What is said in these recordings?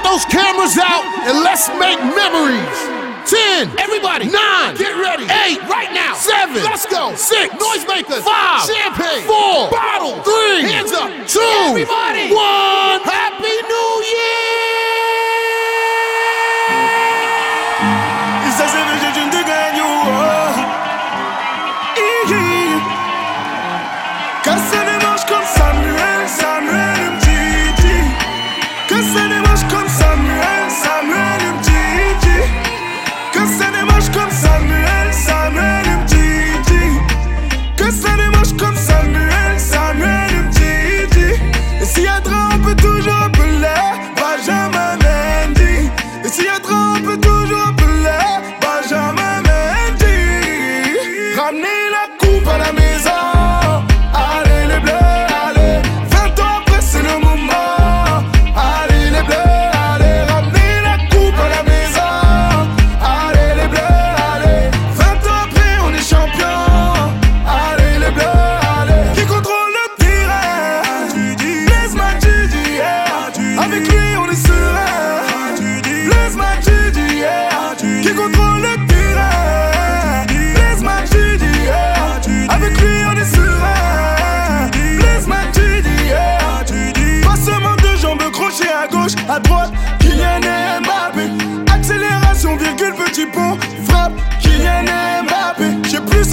Get those cameras out and let's make memories. Ten. Everybody. Nine. Get ready. Eight. Right now. Seven. Let's go. Six. Noisemakers. Five. Champagne. Four. Bottle. Three. Hands up. Two. Everybody. One. Happy New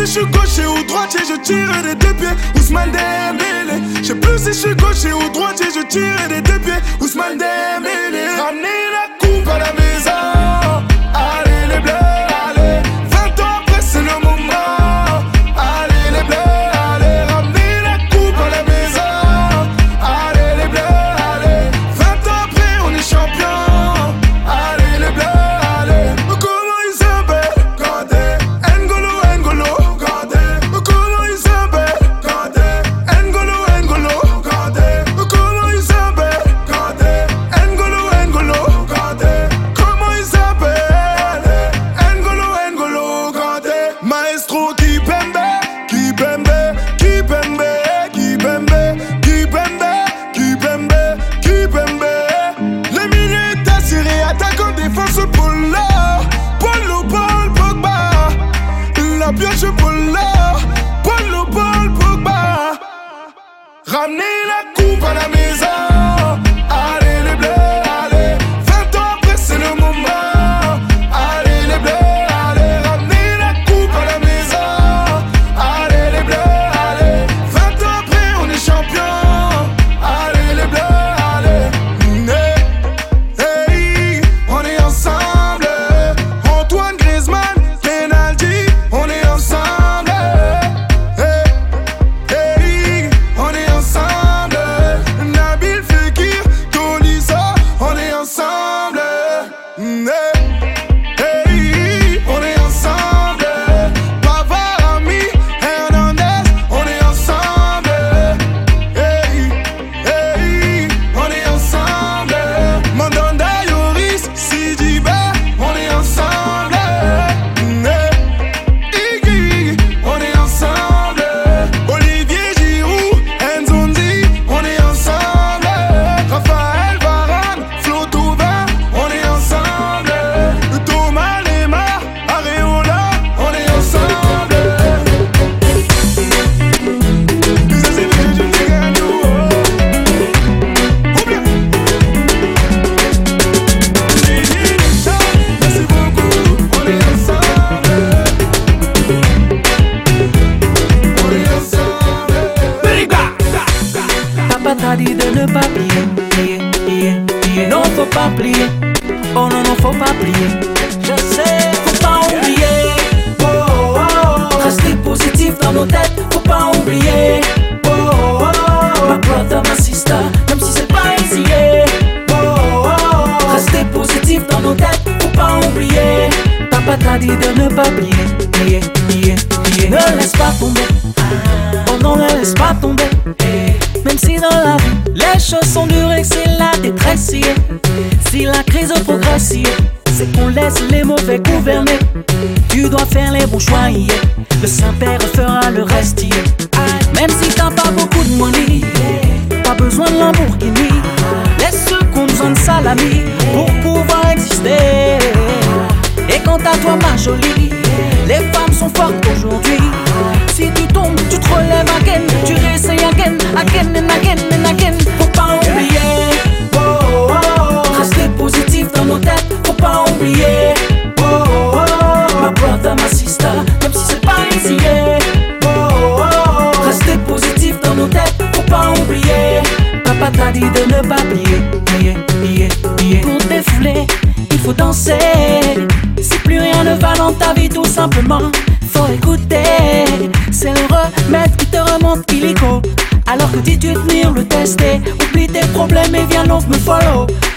je suis gaucher ou droitier, je tire des deux pieds. Ousmane Dembélé. Je sais plus si je suis gaucher ou droitier, je tire des deux pieds. Ousmane Dembélé. Ramenez la coupe à la maison. tomber. Même si dans la vie, les choses sont dures et c'est la détresse. Si la crise progresse, c'est qu'on laisse les mauvais gouverner. Tu dois faire les bons choix, le Saint-Père fera le reste. Même si t'as pas beaucoup de money, pas besoin de Lamborghini. Laisse ceux qu'on besoin de salami pour pouvoir exister. Et quant à toi, ma jolie, love me follow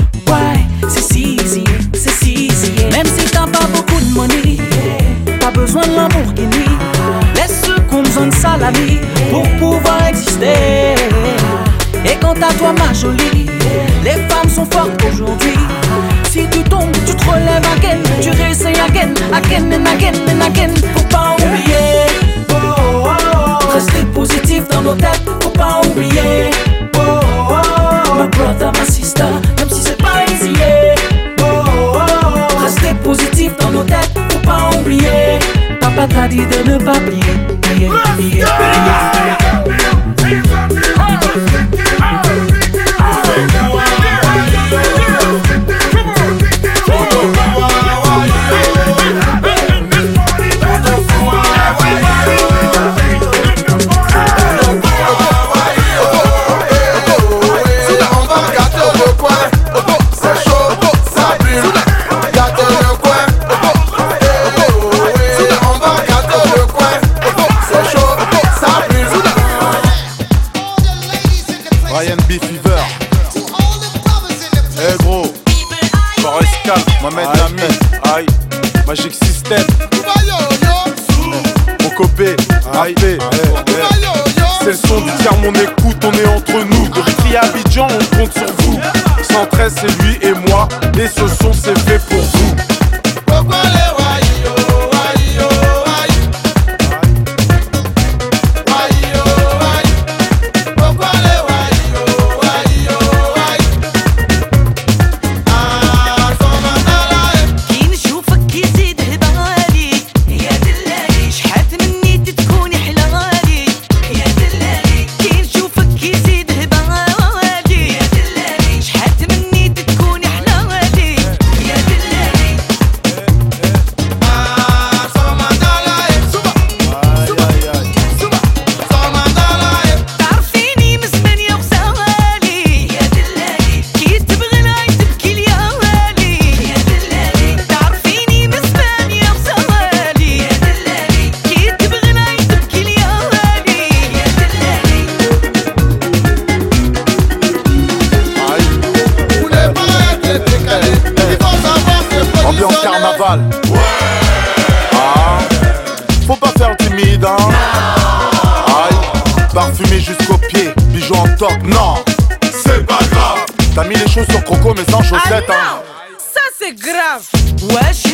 non, c'est pas grave. T'as mis les chaussures croco mais sans ah chaussettes, ah, non. Hein. Ça c'est grave. Wesh.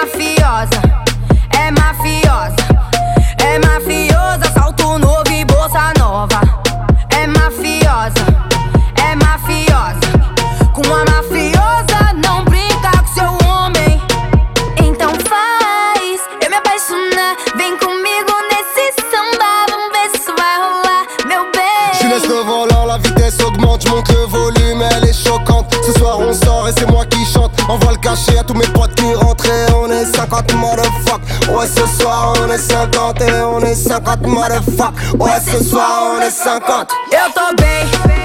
Mafiosa, é mafiosa, é mafiosa. Salto novo e bolsa nova. É mafiosa, é mafiosa. Com a mafiosa, não brinca com seu homem. Então faz eu me apaixonar. Vem comigo nesse samba. Vamos ver se isso vai rolar, meu Je laisse bem. le volant, la vitesse augmente, monte le volume, elle est choquante. Ce soir on sort et c'est moi qui chante. Envoie le cachet à tous mes potes 50 motherfuck. Ouais, ce soir on est 50 et on est 50 motherfuck. Ouais, ce soir on est 50. Eu tô bem,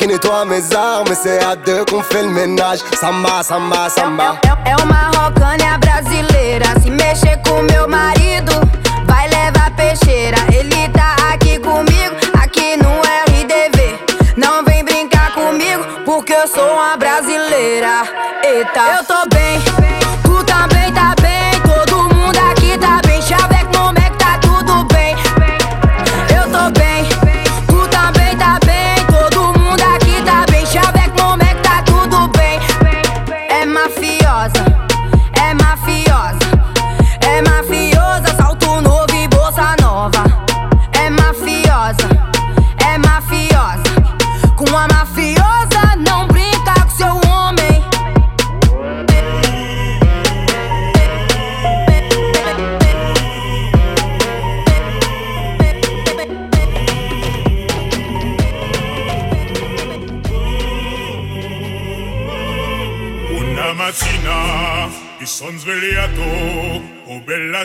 qui nettoie mes armes c'est à deux qu'on fait le ménage. Samba, samba, samba. É, é uma rocânia brasileira. Se mexer com meu marido, vai levar peixeira. Ele tá aqui comigo, aqui no RDV. Não vem brincar comigo, porque eu sou uma brasileira. Eita, eu tô bem,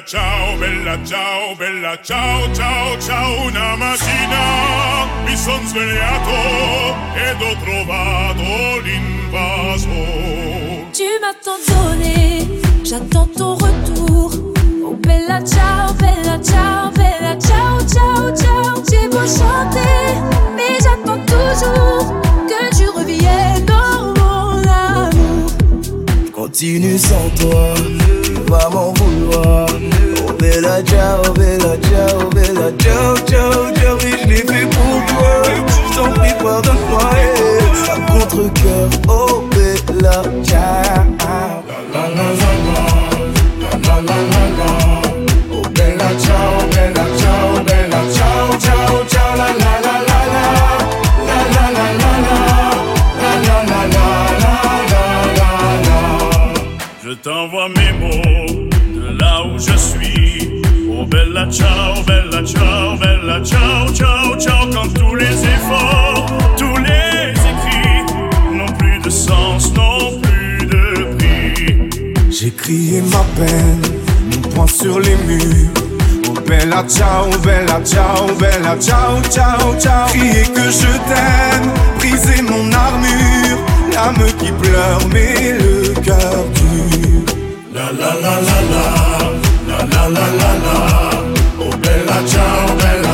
ciao, bella ciao, bella ciao, ciao, ciao Una mattina mi son svegliato ed ho trovato l'invaso Tu m'as tant donné, j'attends ton retour. Oh bella ciao, bella ciao, bella ciao, ciao, ciao. J'ai beau chanter, mais j'attends toujours que tu reviennes dans mon amour. Continue sans toi, tu vas m'en vouloir. Bella ciao, bella ciao, bella ciao, ciao, ciao. Oui, je l'ai fait pour toi. Je t'en prie, pardonne-moi. À contre-cœur, oh bella ciao. Ciao, bella ciao, bella ciao, ciao, ciao Quand tous les efforts, tous les écrits N'ont plus de sens, n'ont plus de prix J'ai crié ma peine, mon poing sur les murs. Oh bella ciao, bella ciao, bella ciao, ciao, ciao. Crier que je t'aime, briser mon armure. L'âme qui pleure, mais le cœur dur. la la la la, la la la la la. Bella ciao, bella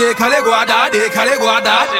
guardade, cale guardade, cale guardade.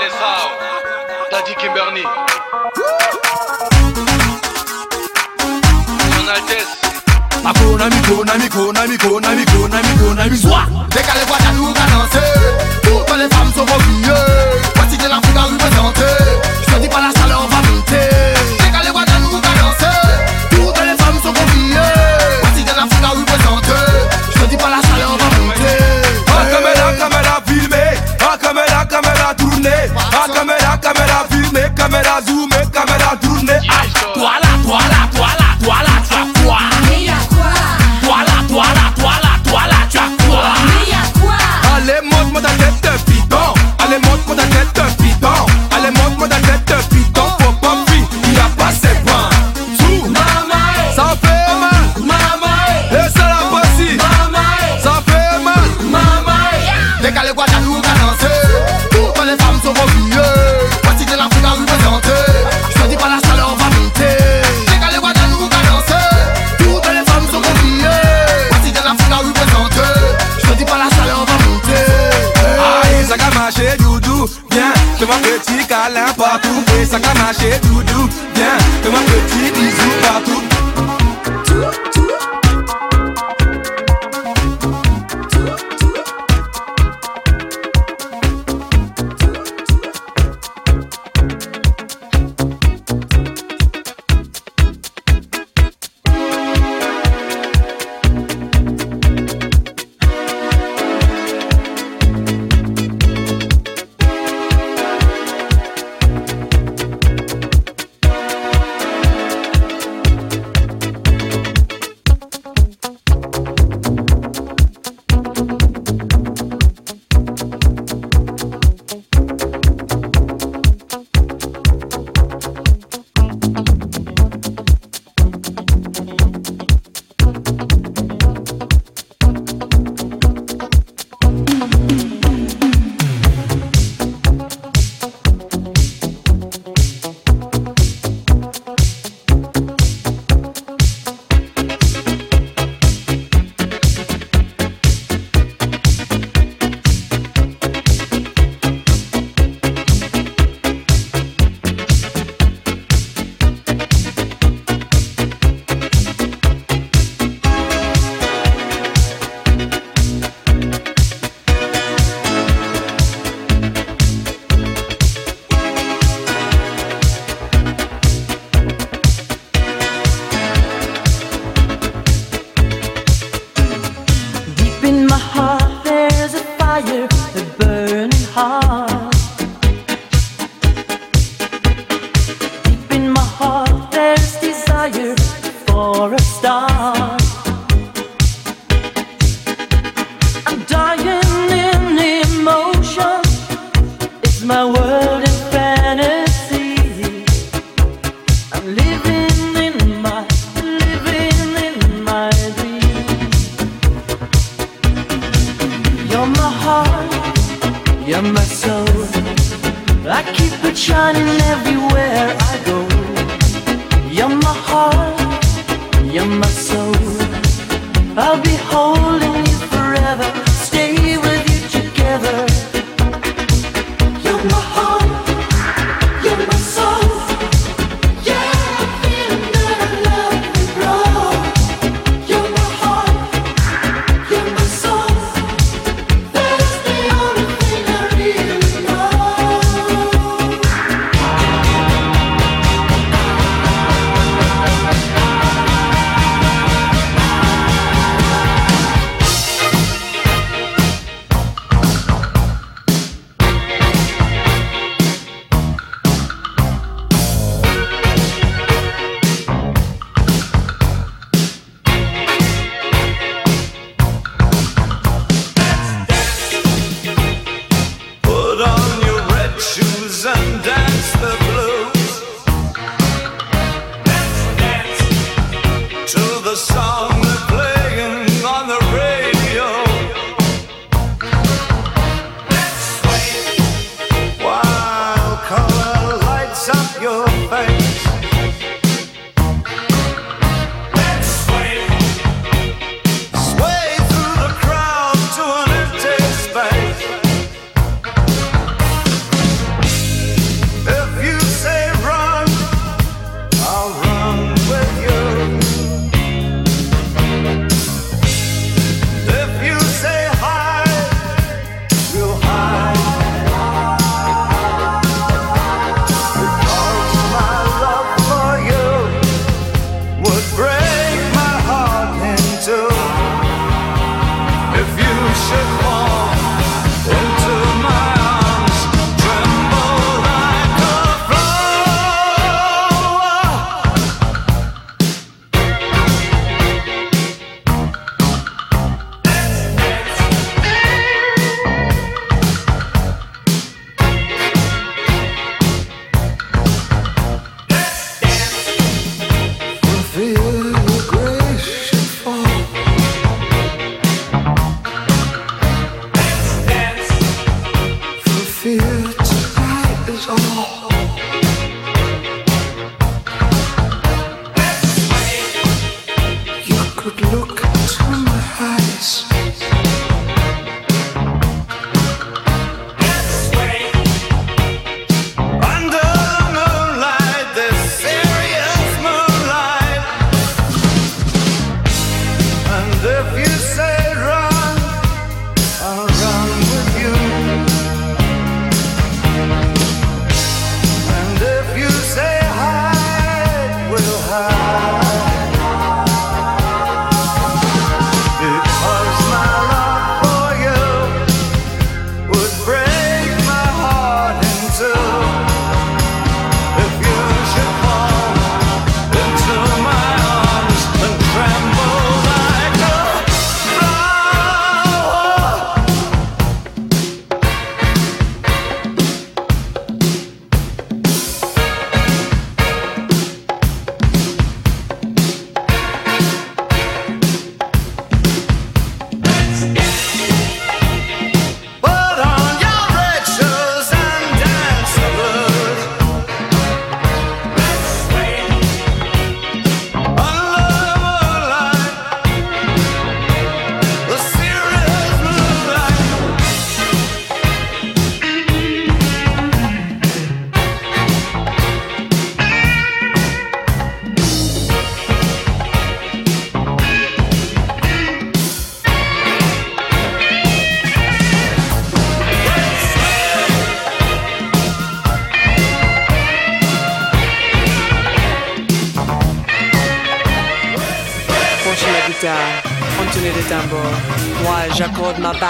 I called my back.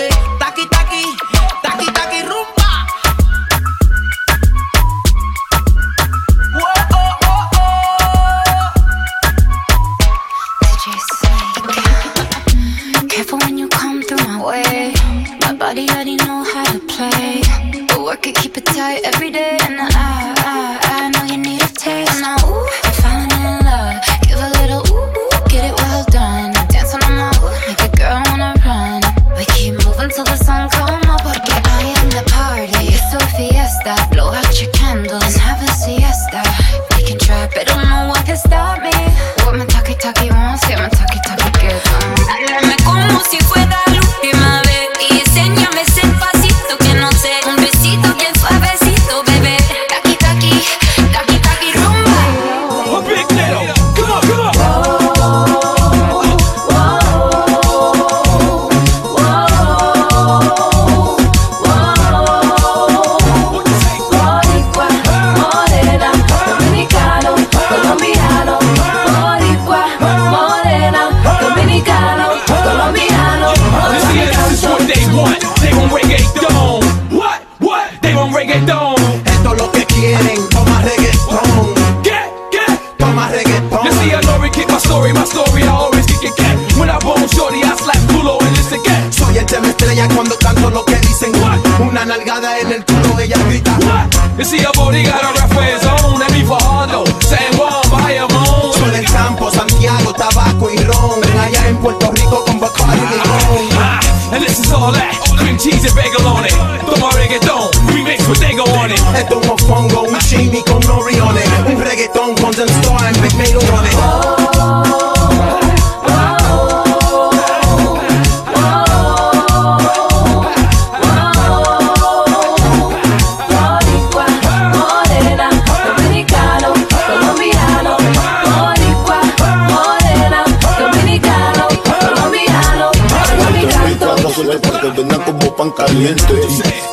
cada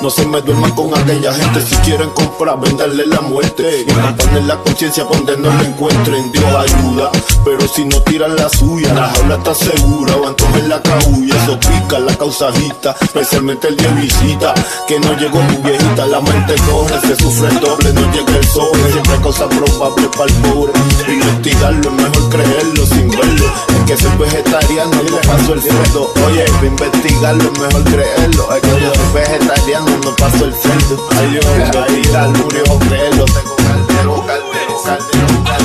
No se me duerman con aquella gente. Si quieren comprar, venderle la muerte. Y matarle la conciencia donde no la encuentren. Dios ayuda. Pero si no tiran la suya, la jaula está segura. Van a la caulla. Eso pica la causajita. Especialmente el de visita. Que no llegó tu viejita. La mente corre, se sufre el doble. No llega el sobre. Siempre causa probable para el pobre. Investigarlo es mejor creerlo sin verlo que soy vegetariano, no paso el cerdo. Oye, para investigarlo es mejor creerlo. Es que yo soy vegetariano, no paso el cerdo. Ay, yo. Tengo.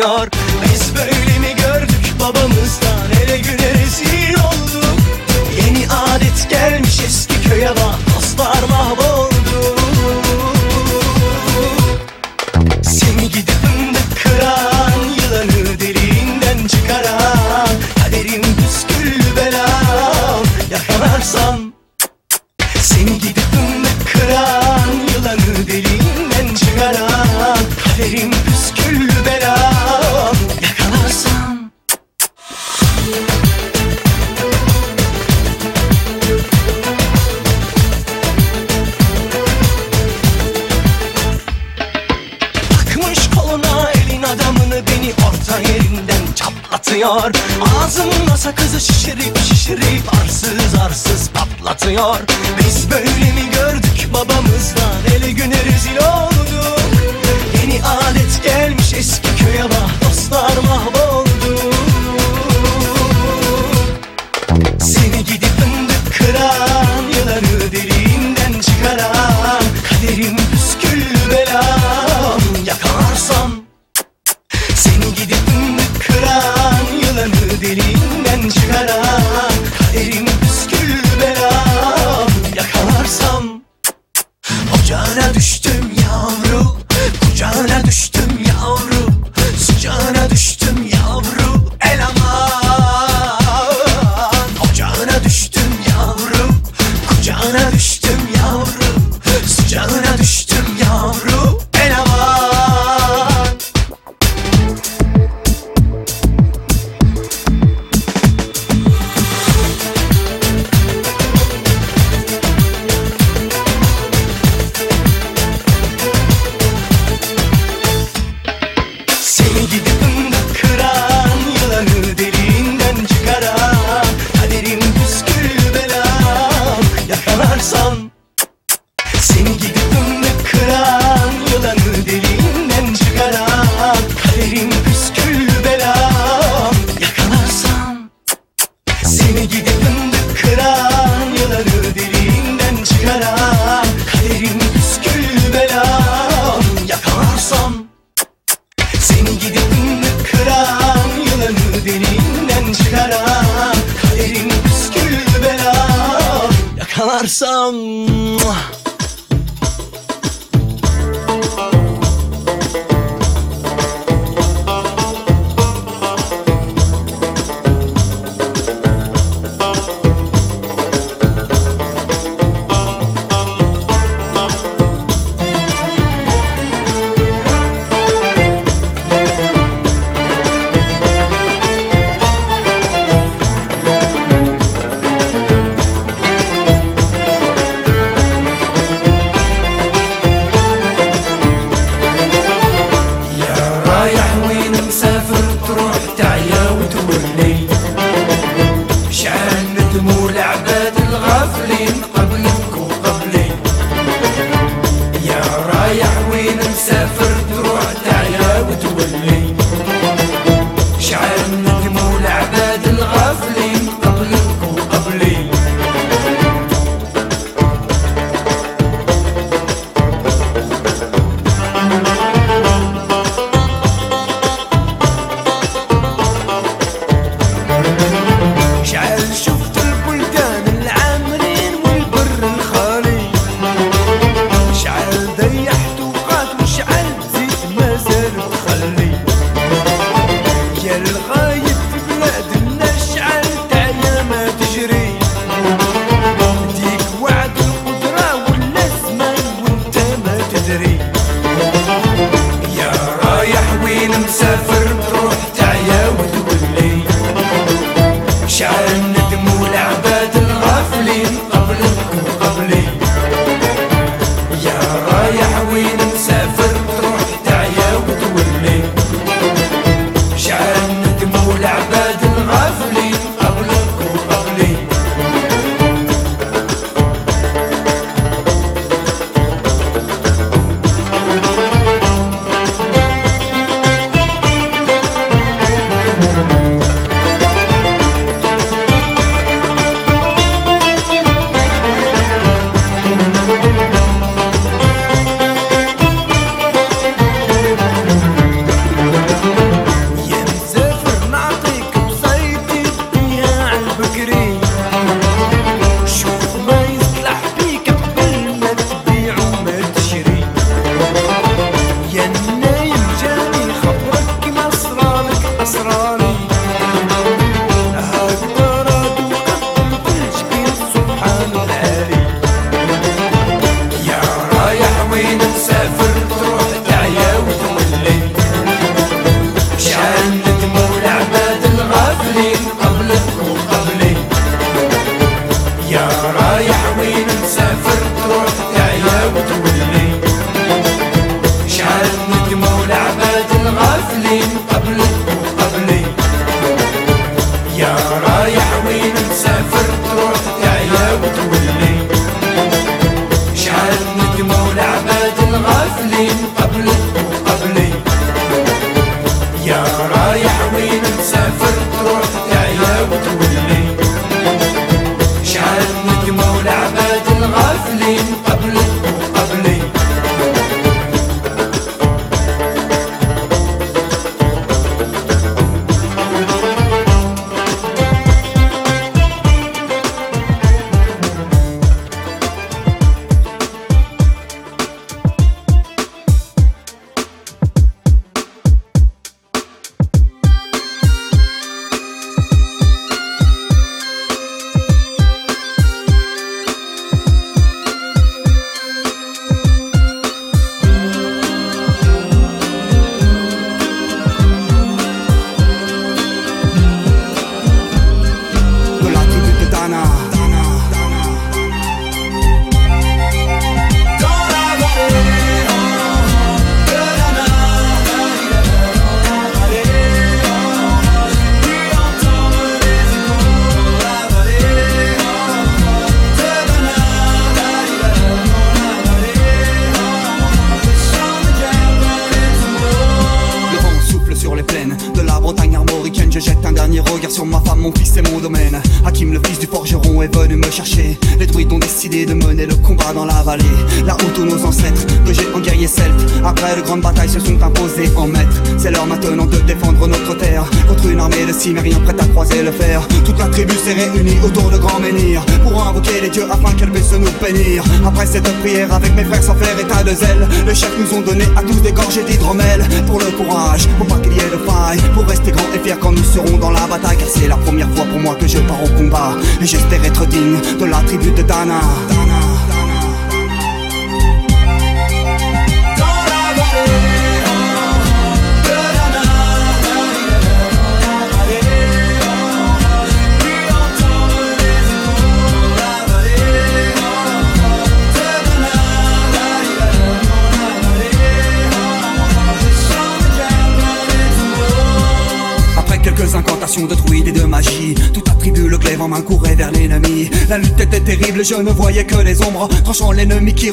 Señor yerinden çatlatıyor. Ağzımda sakızı şişirip şişirip arsız arsız patlatıyor. Biz böyle mi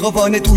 giovane tu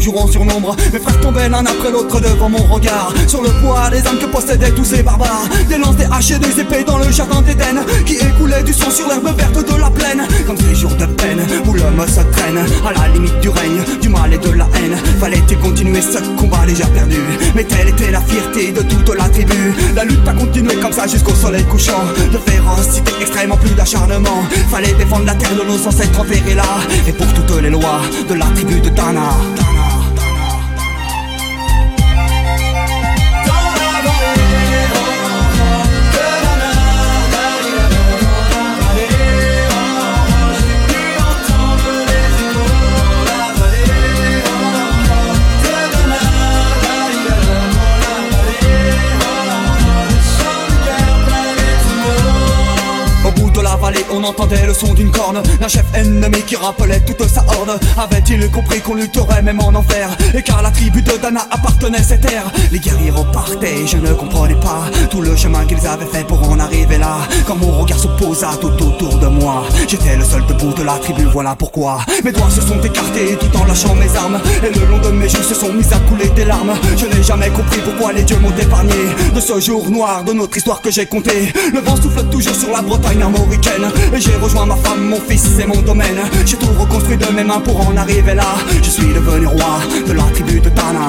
cornes D'un chef ennemi qui rappelait toute sa horde Avait-il compris qu'on lutterait même en enfer? Et car la tribu de Dana appartenait à cette terre Les guerriers repartaient, je ne comprenais pas Tout le chemin qu'ils avaient fait pour en arriver là. Quand mon regard se posa tout autour de moi J'étais le seul debout de la tribu, voilà pourquoi. Mes doigts se sont écartés tout en lâchant mes armes. Et le long de mes joues se sont mis à couler des larmes. Je n'ai jamais compris pourquoi les dieux m'ont épargné De ce jour noir de notre histoire que j'ai compté. Le vent souffle toujours sur la Bretagne armoricaine Et j'ai rejoint ma femme, mon mon fils, c'est mon domaine. J'ai tout reconstruit de mes mains pour en arriver là. Je suis devenu roi de la tribu de Tana.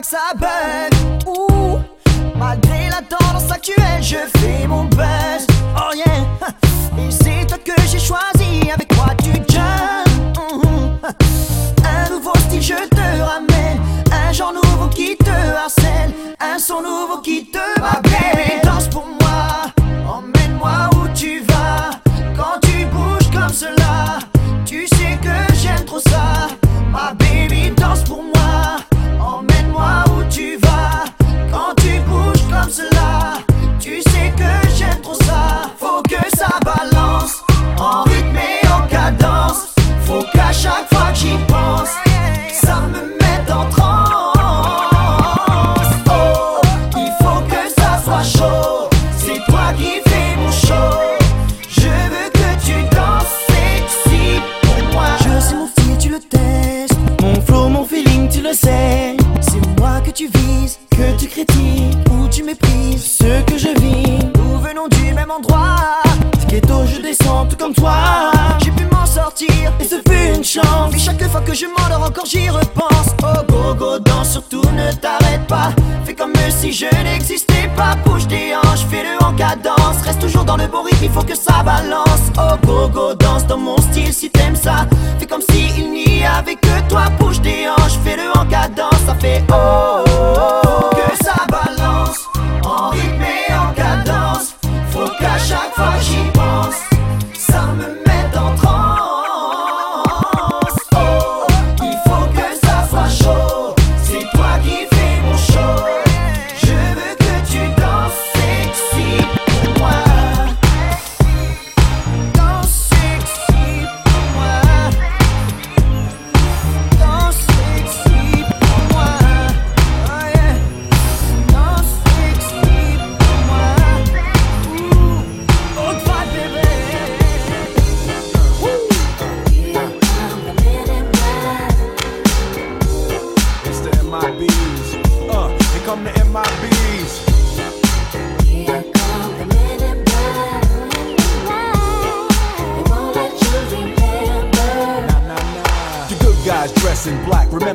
pas que ça malgré la tendance actuelle, je fais mon buzz. Oh yeah, et c'est toi que j'ai choisi, avec quoi tu jumps. Mm-hmm. Un nouveau style, je te ramène. Un genre nouveau qui te harcèle. Un son nouveau qui te m'appelle. chaque fois que j'y pense, ça me met en transe. Oh, il faut que ça soit chaud, c'est toi qui fais mon show. Je veux que tu danses sexy pour moi. Je sais mon fil, tu le testes. Mon flow, mon feeling, tu le sais. C'est moi que tu vises, que tu critiques ou tu méprises ce que je vis. Nous venons du même endroit tout comme toi. J'ai pu m'en sortir, et ce fut une chance. Et chaque fois que je m'endors encore, j'y repense. Oh gogo, danse, surtout ne t'arrête pas. Fais comme si je n'existais pas. Bouge des hanches, fais-le en cadence. Reste toujours dans le bon il faut que ça balance. Oh gogo, danse dans mon style si t'aimes ça. Fais comme si il n'y avait que toi. Bouge des hanches, fais-le en cadence. Ça fait oh. oh, oh. oh.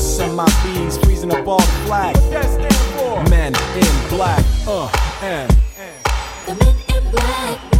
S and my bees freezing up all the flag. Men in black, uh, and. The men in black.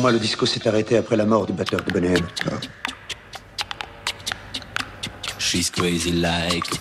Pour moi, le disco s'est arrêté après la mort du batteur de Bonham. She's crazy like a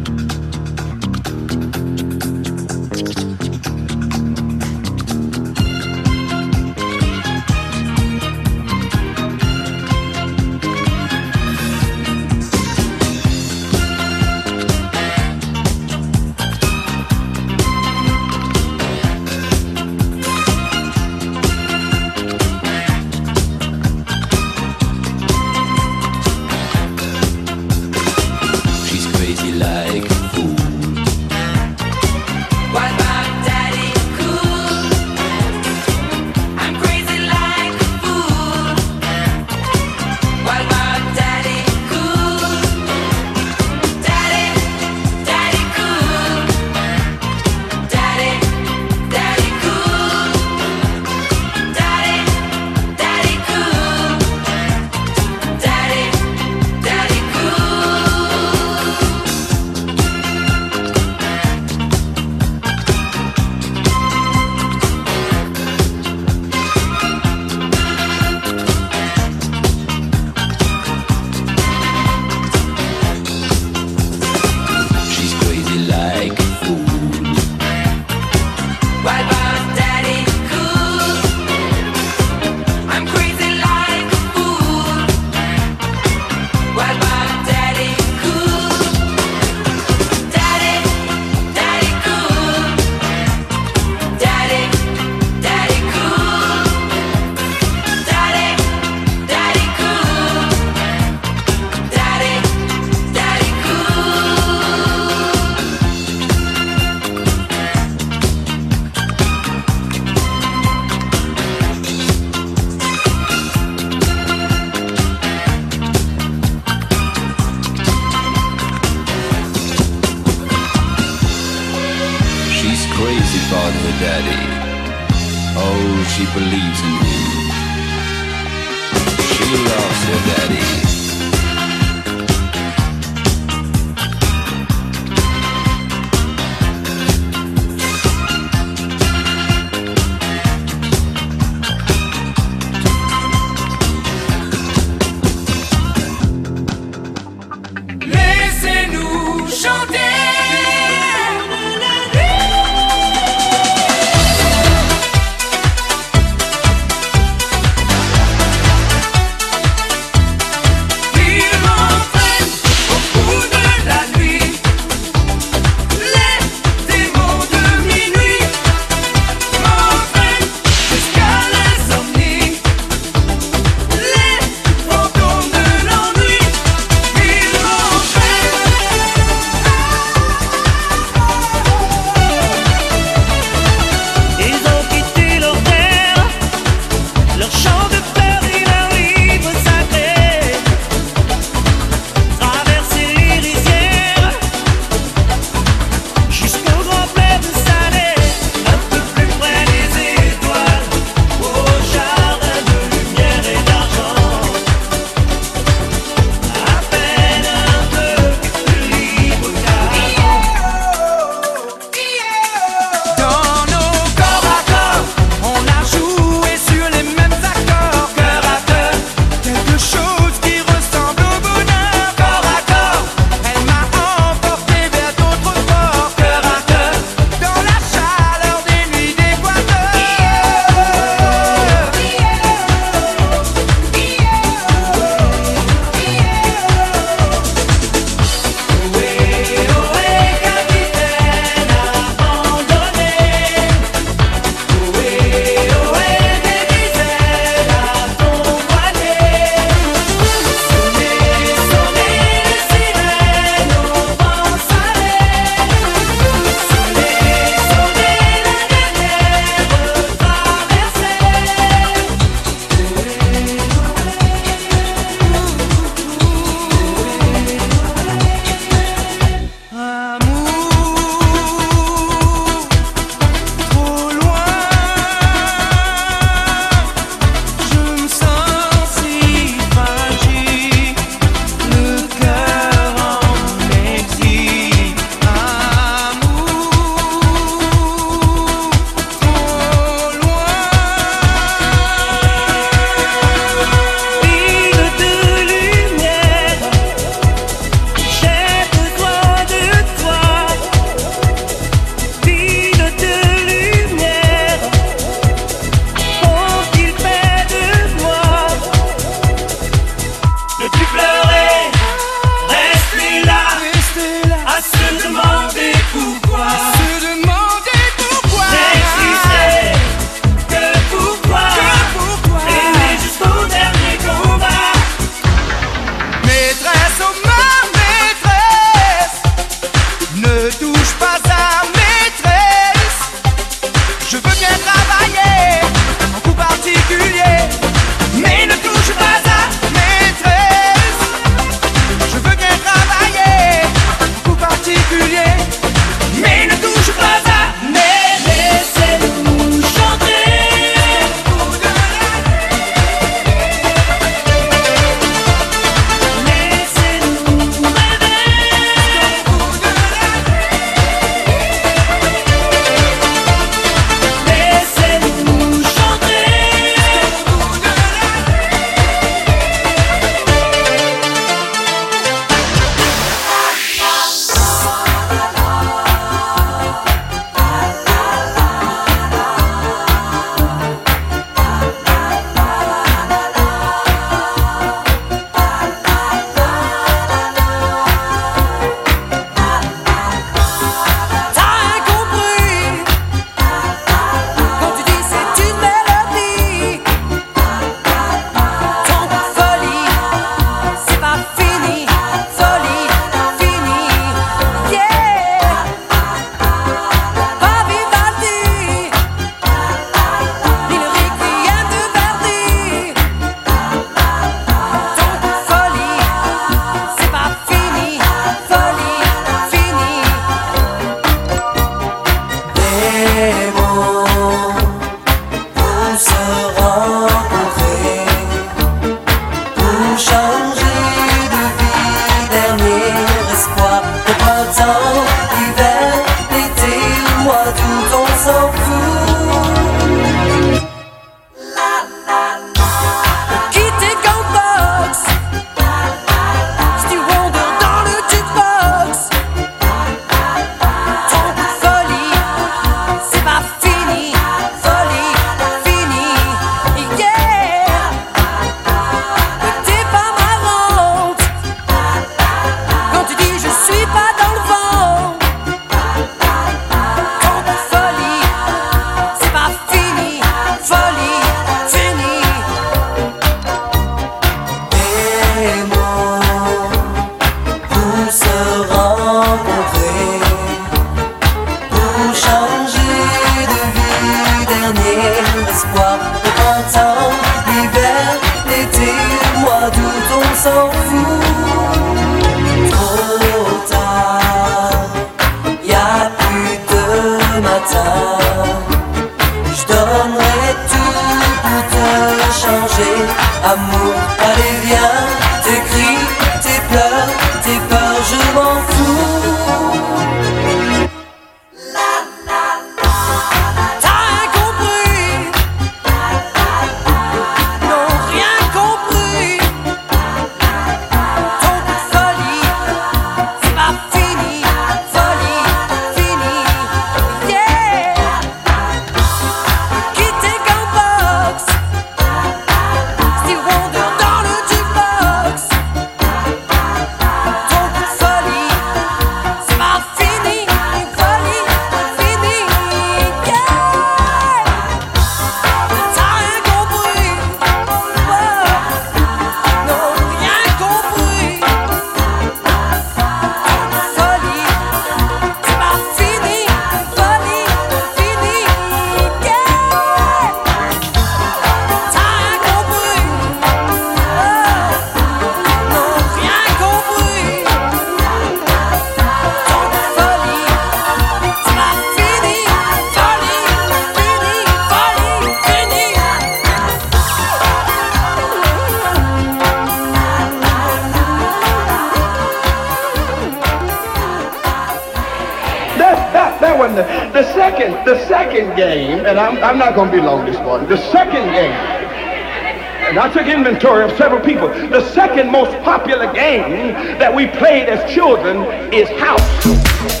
I'm not going to be long this morning. The second game, and I took inventory of several people, the second most popular game that we played as children is house.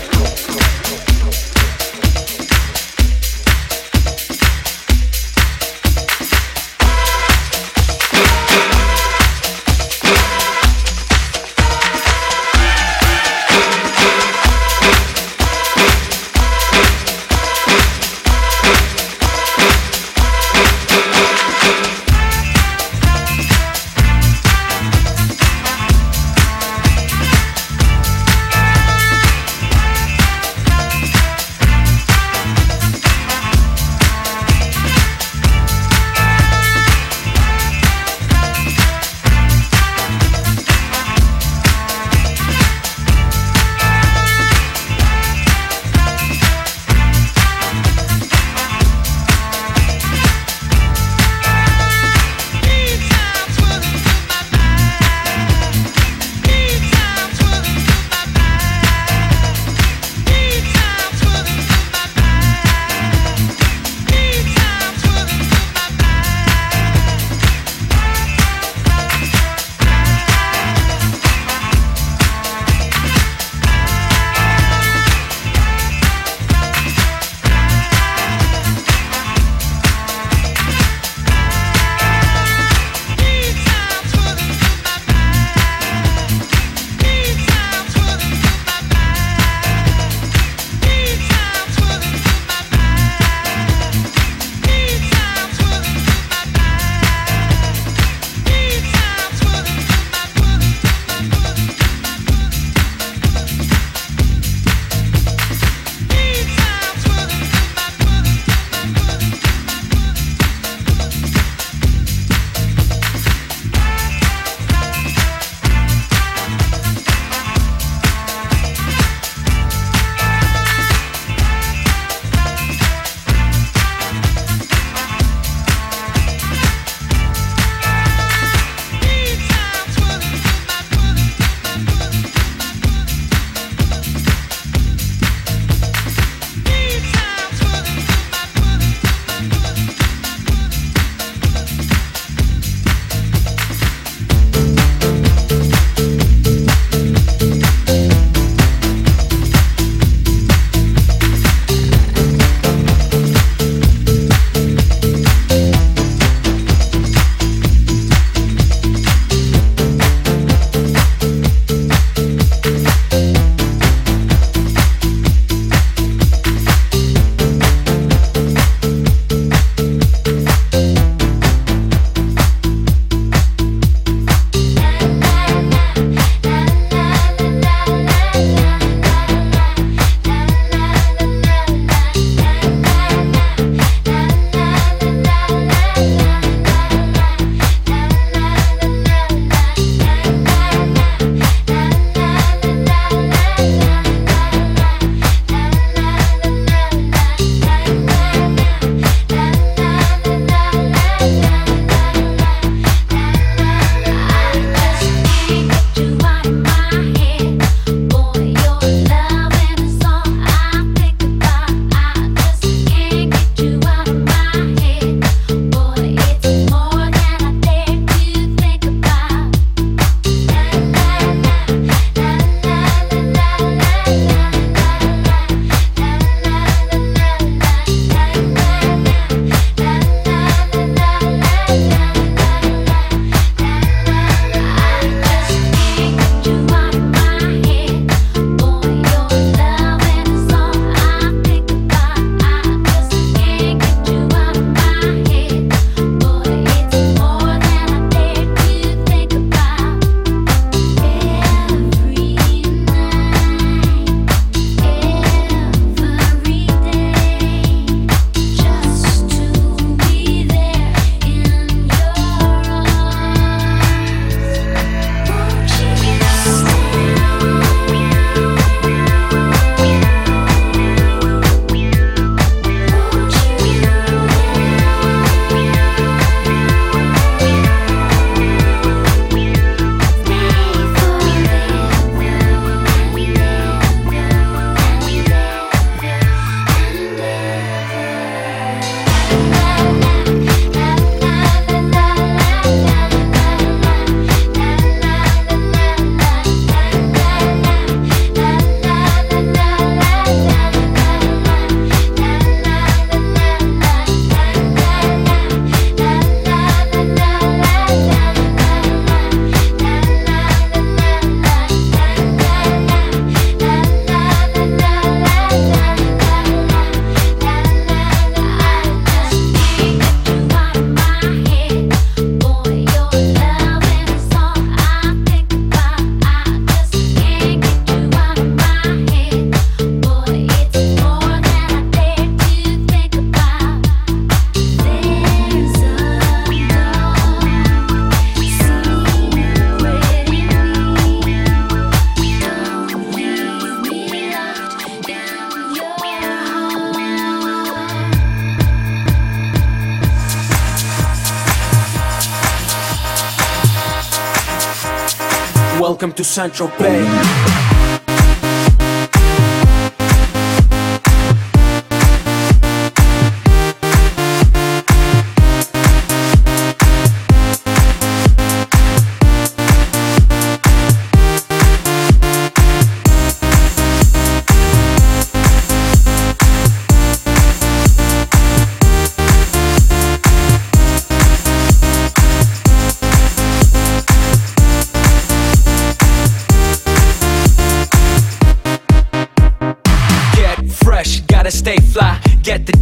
Central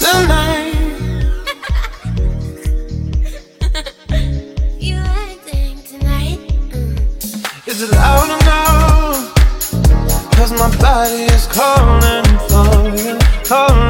tonight? Mm. Is it loud or? Cause my body is calling for you, calling.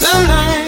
Tonight.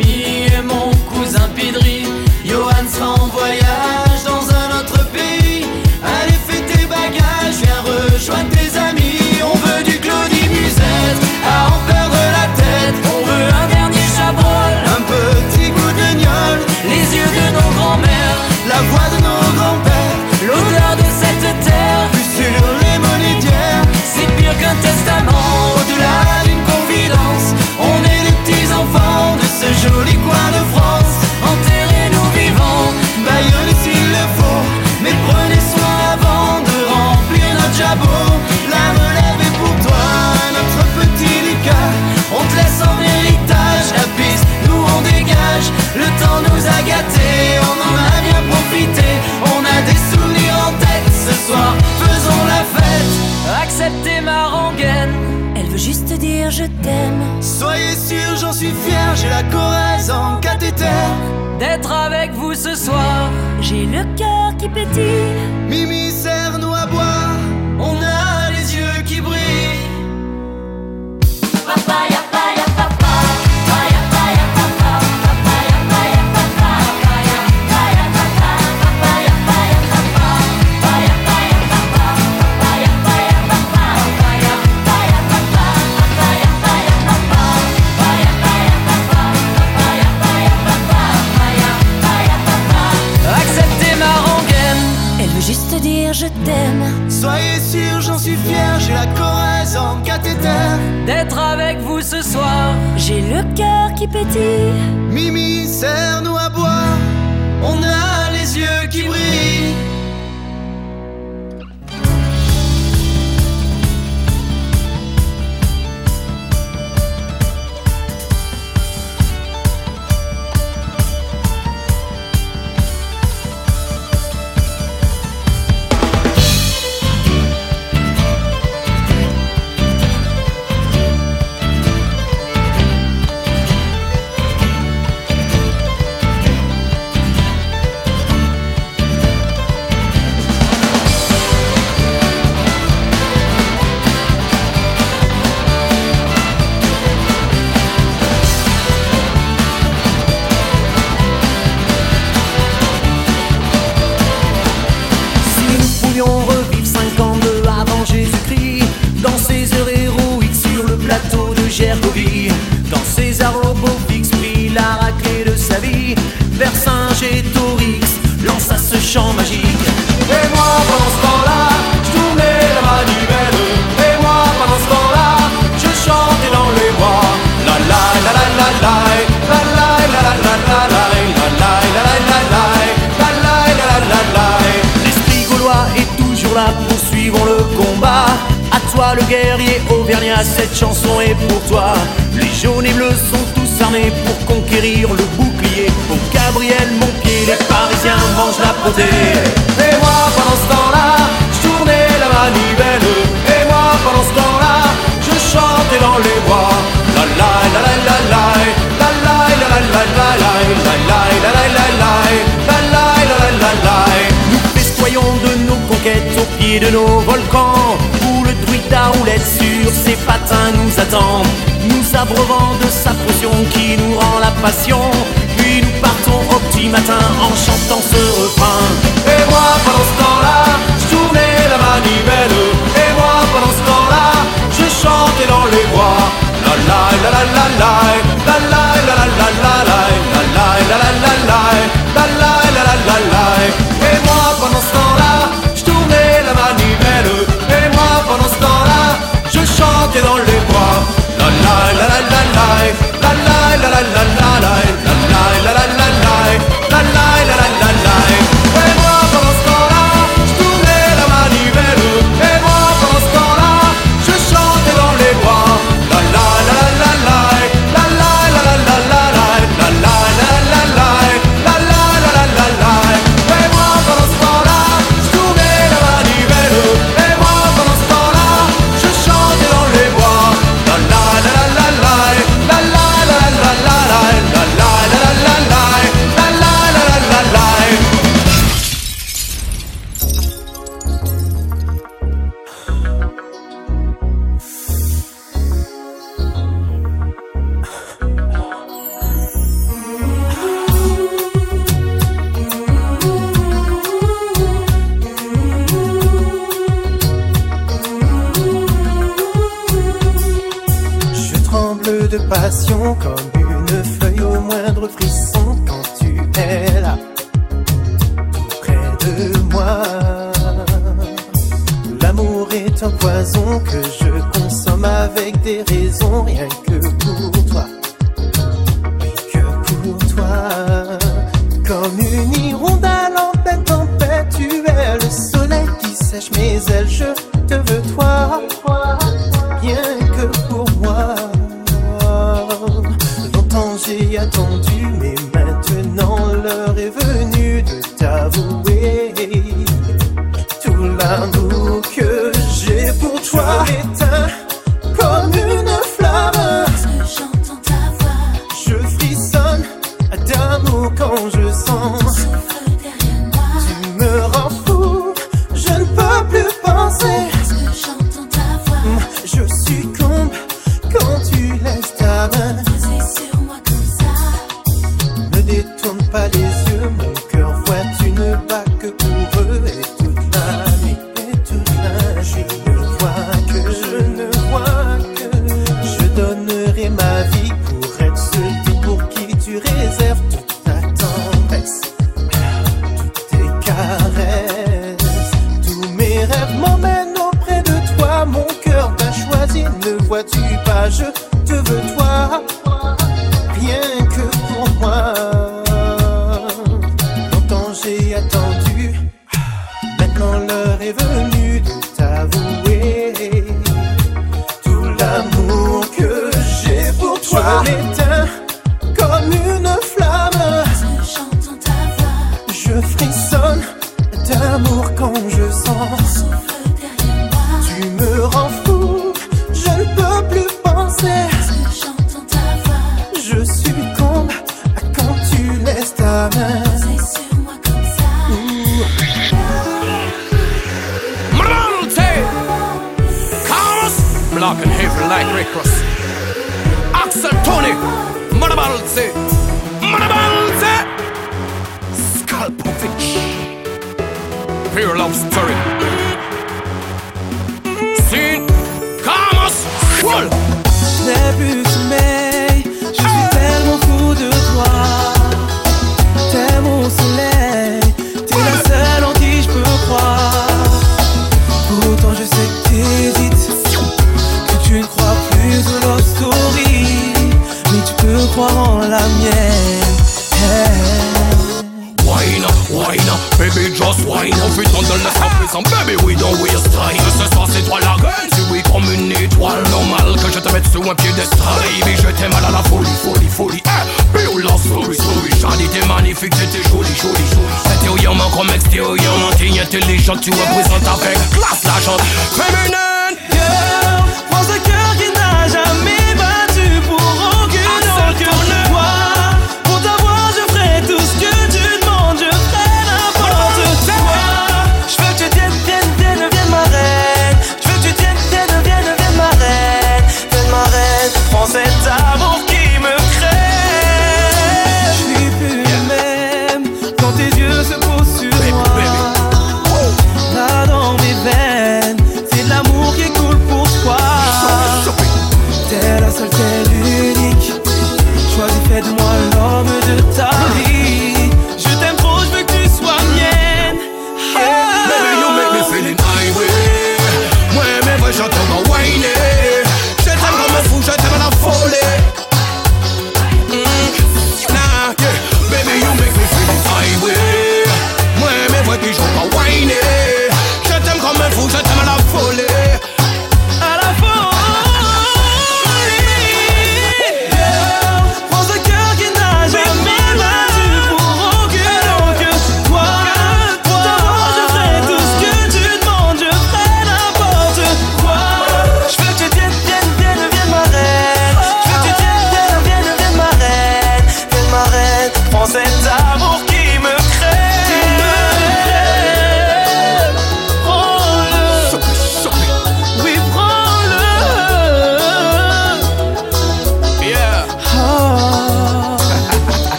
je t'aime. Soyez sûr, j'en suis fier, j'ai la Corrèze en cathéter. D'être avec vous ce soir, j'ai le cœur qui pétille. Mimi, serre-nous à boire, on a les yeux qui brillent. Papaya, qui pétille. Mimi, serre-nous Vercingétorix lança ce chant magique Et moi pendant ce temps-là, je tournais la manivelle Et moi pendant ce temps-là, je chantais dans les bois La la la la la la La la la la la la la La la la la la la La la la la la la L'esprit gaulois est toujours là, poursuivons le combat à toi le guerrier auvergnat, cette chanson est pour toi. Les jaunes et bleus sont tous armés pour conquérir le bouclier. Au Gabriel, mon Parisiens mangent la potée. Et moi pendant ce temps-là, je tournais la manivelle. Et moi pendant ce temps-là, je chantais dans les bois. La la la la la la La la la la la la la La la la la la la Nous festoyons de nos conquêtes au pied de nos volcans Où le druide à roulette sur ses patins nous attend Nous abreuvant de sa potion qui nous rend la passion au petit matin en chantant ce refrain. Et moi pendant ce temps-là, je tournais la manivelle. Et moi pendant ce temps-là, je chantais dans les bois. La la la la la la la la la la Et moi pendant ce temps-là, je la manivelle. Et moi pendant ce temps-là, je chantais dans les black and heavy like Red Cross. Axel Tony, Manabalze, Manabalze, Skalpovic, Pure Love Story. Sin, Kamos, Wolf. mienne. Wine wine baby just wine On fait dans le sang baby we don't waste time Ce soir c'est toi la reine, tu es comme une étoile Normal que je te mette sous un pied piédestal Baby je t'aime à la folie, folie, folie eh. Souris, souris, j'en étais magnifique, t'étais jolie, jolie, jolie Intérieurement comme extérieurement, t'es intelligent Tu représentes avec classe la gente féminine yeah.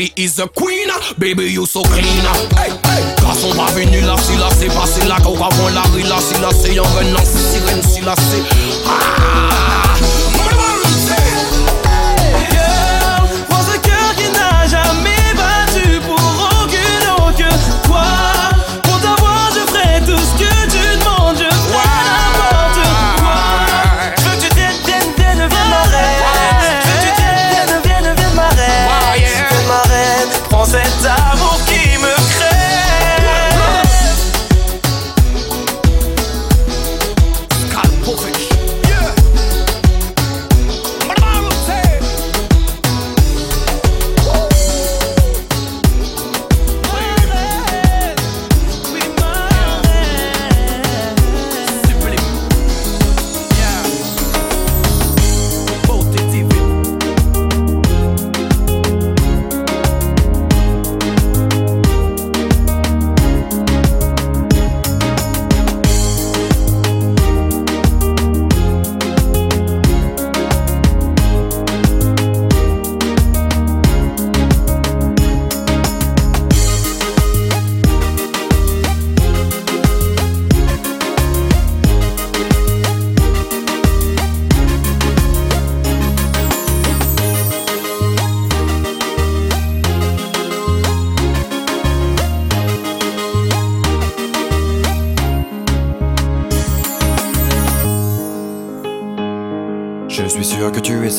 She is a queen. Baby you so clean. Hey, hey. Garçon va venir là, si là c'est passé là Quand on va la rue là, si là c'est y'en venant C'est sirène, si là c'est Ah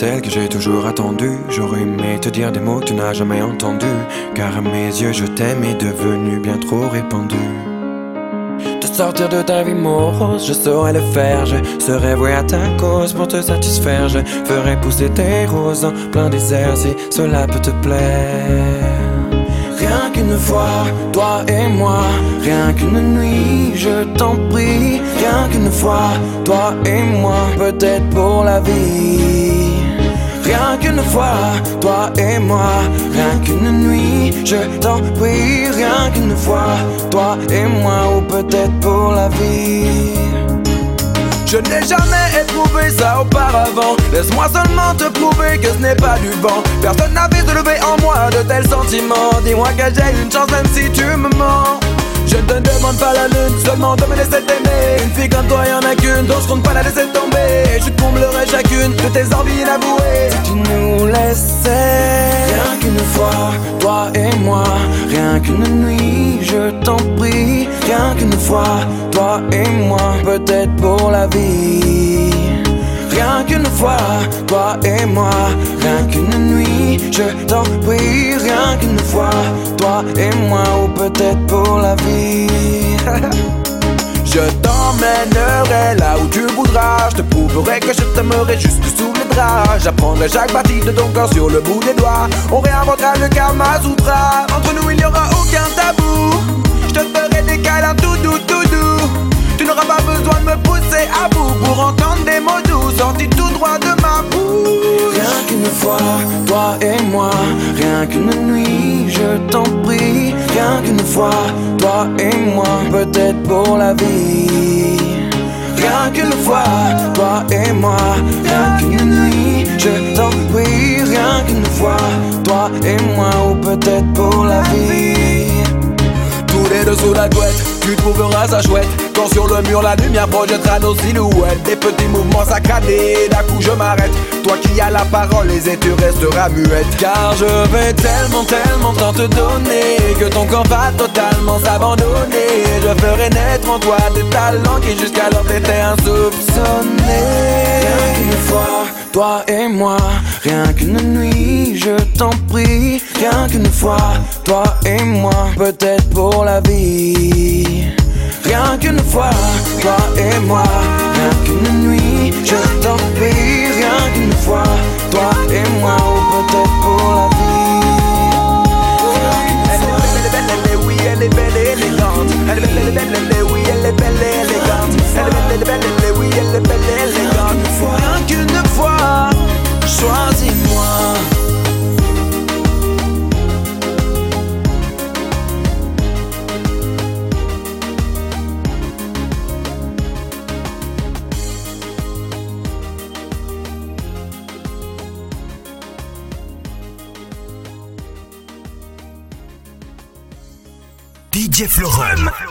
celle que j'ai toujours attendue. J'aurais aimé te dire des mots que tu n'as jamais entendus. Car à mes yeux, je t'aime est devenu bien trop répandu. Te sortir de ta vie morose, je saurais le faire. Je serais voué à ta cause pour te satisfaire. Je ferai pousser tes roses en plein désert si cela peut te plaire. Rien qu'une fois, toi et moi, rien qu'une nuit, je t'en prie. Rien qu'une fois, toi et moi, peut-être pour la vie. Rien qu'une fois, toi et moi, rien qu'une nuit, je t'en prie. Rien qu'une fois, toi et moi, ou peut-être pour la vie. Je n'ai jamais éprouvé ça auparavant. Laisse-moi seulement te prouver que ce n'est pas du vent. Personne n'avait soulevé en moi de tels sentiments. Dis-moi que j'ai une chance même si tu me mens. Je ne te demande pas la lune, seulement de me laisser t'aimer. Une fille comme toi, y'en a qu'une, donc je compte pas la laisser tomber. Je te comblerai chacune de tes envies inavouées. Si tu nous laissais, rien qu'une fois, toi et moi, rien qu'une nuit, je t'en prie. Rien qu'une fois, toi et moi, peut-être pour la vie. Rien qu'une fois, toi et moi, rien qu'une nuit, je t'en prie, rien qu'une fois, toi et moi, ou peut-être pour la vie. Je t'emmènerai là où tu voudras, je te prouverai que je t'aimerai jusque sous les draps. J'apprendrai chaque partie de ton corps sur le bout des doigts. On réinventera le Kama Sutra. Entre nous, il n'y aura aucun tabou. Je te ferai des câlins tout doux, tout doux. Tu n'auras pas besoin de me pousser à bout pour entendre des mots doux sortis tout droit de ma bouche. Rien qu'une fois, toi et moi, rien qu'une nuit, je t'en prie. Rien qu'une fois, toi et moi, peut-être pour la vie. Rien qu'une fois, toi et moi, rien qu'une nuit, je t'en prie. Rien qu'une fois, toi et moi, ou peut-être pour la vie. Tous les deux sous la couette, tu trouveras ça chouette. Quand sur le mur la lumière projettera nos silhouettes. Des petits mouvements saccadés, d'un coup je m'arrête. Toi qui as la parole, les et tu resteras muette. Car je vais tellement, tellement tant te donner Que ton corps va totalement s'abandonner. Je ferai naître en toi des talents qui jusqu'alors t'étaient insoupçonnés. Rien qu'une fois, toi et moi, rien qu'une nuit, je t'en prie, rien qu'une fois, toi et moi, peut-être pour la vie. Rien qu'une fois, toi et moi, rien qu'une nuit, je t'en prie, rien qu'une fois, toi et moi, peut-être pour la vie. Oui, elle est belle et élégante. Elle est belle, elle est belle, elle est, oui, elle est belle DJ Florum.